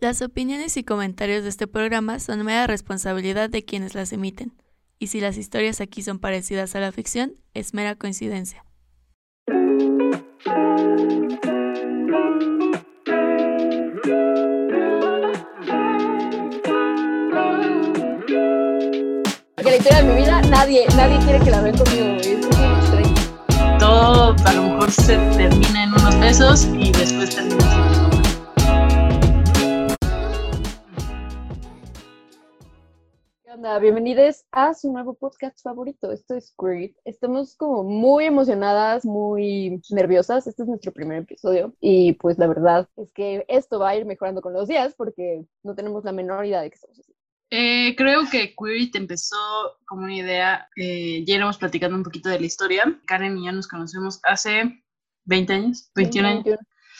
Las opiniones y comentarios de este programa son mera responsabilidad de quienes las emiten, y si las historias aquí son parecidas a la ficción, es mera coincidencia. Porque la historia de mi vida, nadie, nadie quiere que la vean conmigo. Todo a lo mejor se termina en unos besos y después termina sin ¿Qué onda? Bienvenidos a su nuevo podcast favorito. Esto es Queer. Estamos como muy emocionadas, muy nerviosas. Este es nuestro primer episodio y pues la verdad es que esto va a ir mejorando con los días porque no tenemos la menor idea de qué estamos haciendo. Eh, creo que Query empezó como una idea, eh, ya íbamos platicando un poquito de la historia. Karen y yo nos conocemos hace 20 años, 21 años.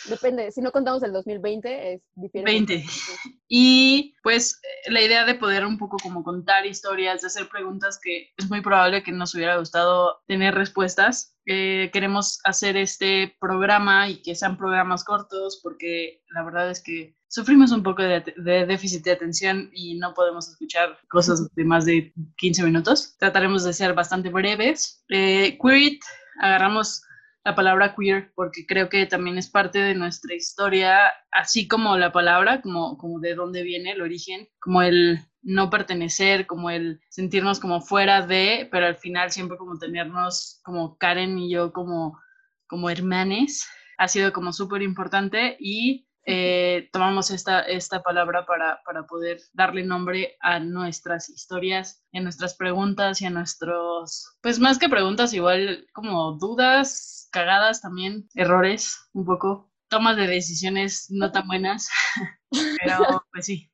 21. Depende, si no contamos el 2020, es diferente. 20. Y pues eh, la idea de poder un poco como contar historias, de hacer preguntas que es muy probable que nos hubiera gustado tener respuestas. Eh, queremos hacer este programa y que sean programas cortos porque la verdad es que sufrimos un poco de, de déficit de atención y no podemos escuchar cosas de más de 15 minutos. Trataremos de ser bastante breves. Eh, agarramos la palabra queer porque creo que también es parte de nuestra historia, así como la palabra, como, como de dónde viene el origen, como el no pertenecer, como el sentirnos como fuera de, pero al final siempre como tenernos como Karen y yo como, como hermanes, ha sido como súper importante y eh, tomamos esta, esta palabra para, para poder darle nombre a nuestras historias, a nuestras preguntas y a nuestros, pues más que preguntas, igual como dudas, cagadas también, errores un poco, tomas de decisiones no tan buenas, pero pues sí.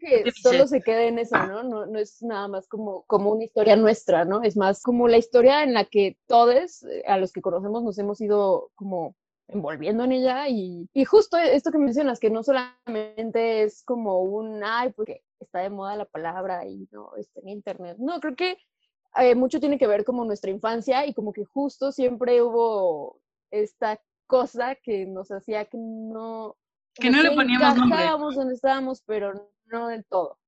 Que solo se queda en eso, ¿no? ¿no? No es nada más como, como una historia nuestra, ¿no? Es más como la historia en la que todos, eh, a los que conocemos, nos hemos ido como envolviendo en ella y, y justo esto que mencionas, que no solamente es como un, ay, porque está de moda la palabra y no está en internet. No, creo que eh, mucho tiene que ver como nuestra infancia y como que justo siempre hubo esta cosa que nos hacía que no... Que no le poníamos nombre. Estábamos donde estábamos, pero no del todo.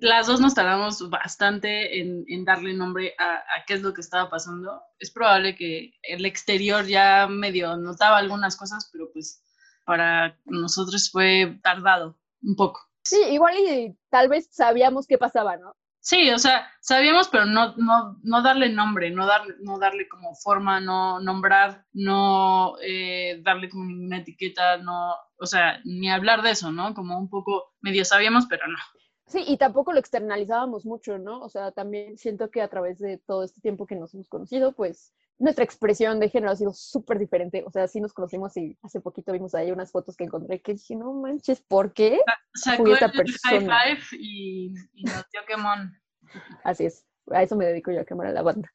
Las dos nos tardamos bastante en, en darle nombre a, a qué es lo que estaba pasando. Es probable que el exterior ya medio notaba algunas cosas, pero pues para nosotros fue tardado un poco. Sí, igual y tal vez sabíamos qué pasaba, ¿no? Sí, o sea, sabíamos, pero no, no, no darle nombre, no darle, no darle como forma, no nombrar, no eh, darle como ninguna etiqueta, no, o sea, ni hablar de eso, ¿no? Como un poco medio sabíamos, pero no. Sí, y tampoco lo externalizábamos mucho, ¿no? O sea, también siento que a través de todo este tiempo que nos hemos conocido, pues nuestra expresión de género ha sido súper diferente. O sea, sí nos conocimos y hace poquito vimos ahí unas fotos que encontré que dije, no manches, ¿por qué? Sacó Fui esta el high persona. five y, y nos dio quemón. Así es, a eso me dedico yo, a quemar a la banda,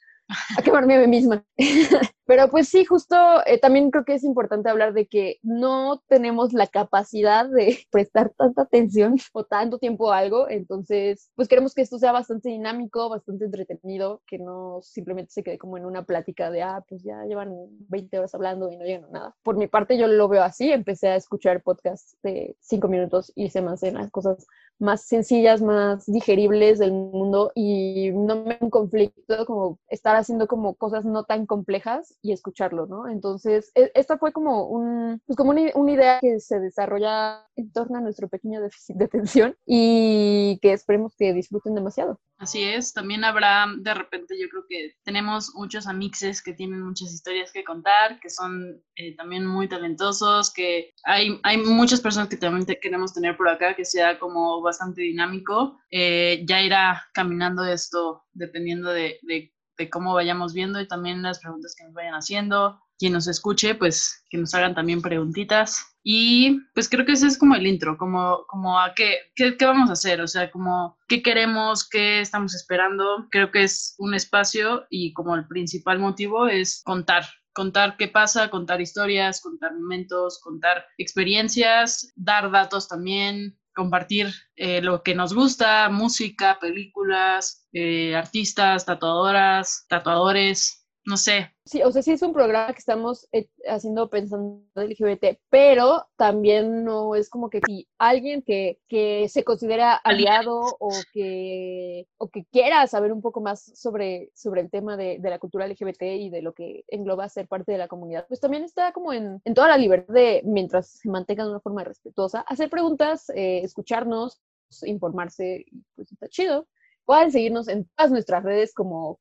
a quemarme a mí misma. Pero pues sí, justo eh, también creo que es importante hablar de que no tenemos la capacidad de prestar tanta atención o tanto tiempo a algo, entonces pues queremos que esto sea bastante dinámico, bastante entretenido, que no simplemente se quede como en una plática de, ah, pues ya llevan 20 horas hablando y no llegan a nada. Por mi parte yo lo veo así, empecé a escuchar podcasts de 5 minutos y se me hacen las cosas más sencillas, más digeribles del mundo y no me conflicto como estar haciendo como cosas no tan complejas y escucharlo, ¿no? Entonces, e- esta fue como un, pues como una, una idea que se desarrolla en torno a nuestro pequeño déficit de atención y que esperemos que disfruten demasiado. Así es, también habrá, de repente yo creo que tenemos muchos amixes que tienen muchas historias que contar, que son eh, también muy talentosos, que hay, hay muchas personas que también queremos tener por acá, que sea como bastante dinámico. Eh, ya irá caminando esto dependiendo de, de, de cómo vayamos viendo y también las preguntas que nos vayan haciendo. Quien nos escuche, pues que nos hagan también preguntitas. Y pues creo que ese es como el intro, como, como a qué, qué, qué vamos a hacer, o sea, como qué queremos, qué estamos esperando. Creo que es un espacio y como el principal motivo es contar, contar qué pasa, contar historias, contar momentos, contar experiencias, dar datos también, compartir eh, lo que nos gusta, música, películas, eh, artistas, tatuadoras, tatuadores, no sé. Sí, o sea, sí es un programa que estamos eh, haciendo pensando en LGBT, pero también no es como que si alguien que, que se considera aliado o que, o que quiera saber un poco más sobre, sobre el tema de, de la cultura LGBT y de lo que engloba ser parte de la comunidad, pues también está como en, en toda la libertad de, mientras se mantenga de una forma respetuosa, hacer preguntas, eh, escucharnos, informarse, pues está chido. Pueden seguirnos en todas nuestras redes como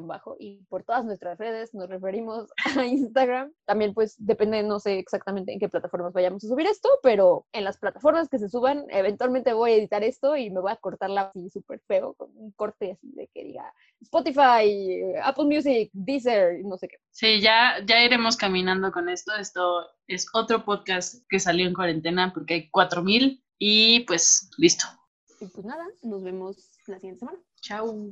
bajo y por todas nuestras redes nos referimos a Instagram. También pues depende, no sé exactamente en qué plataformas vayamos a subir esto, pero en las plataformas que se suban, eventualmente voy a editar esto y me voy a cortarla así súper feo, con un corte así de que diga Spotify, Apple Music, Deezer, no sé qué. Sí, ya, ya iremos caminando con esto. Esto es otro podcast que salió en cuarentena porque hay 4000 y pues listo. Y pues nada, nos vemos la siguiente semana. Chao.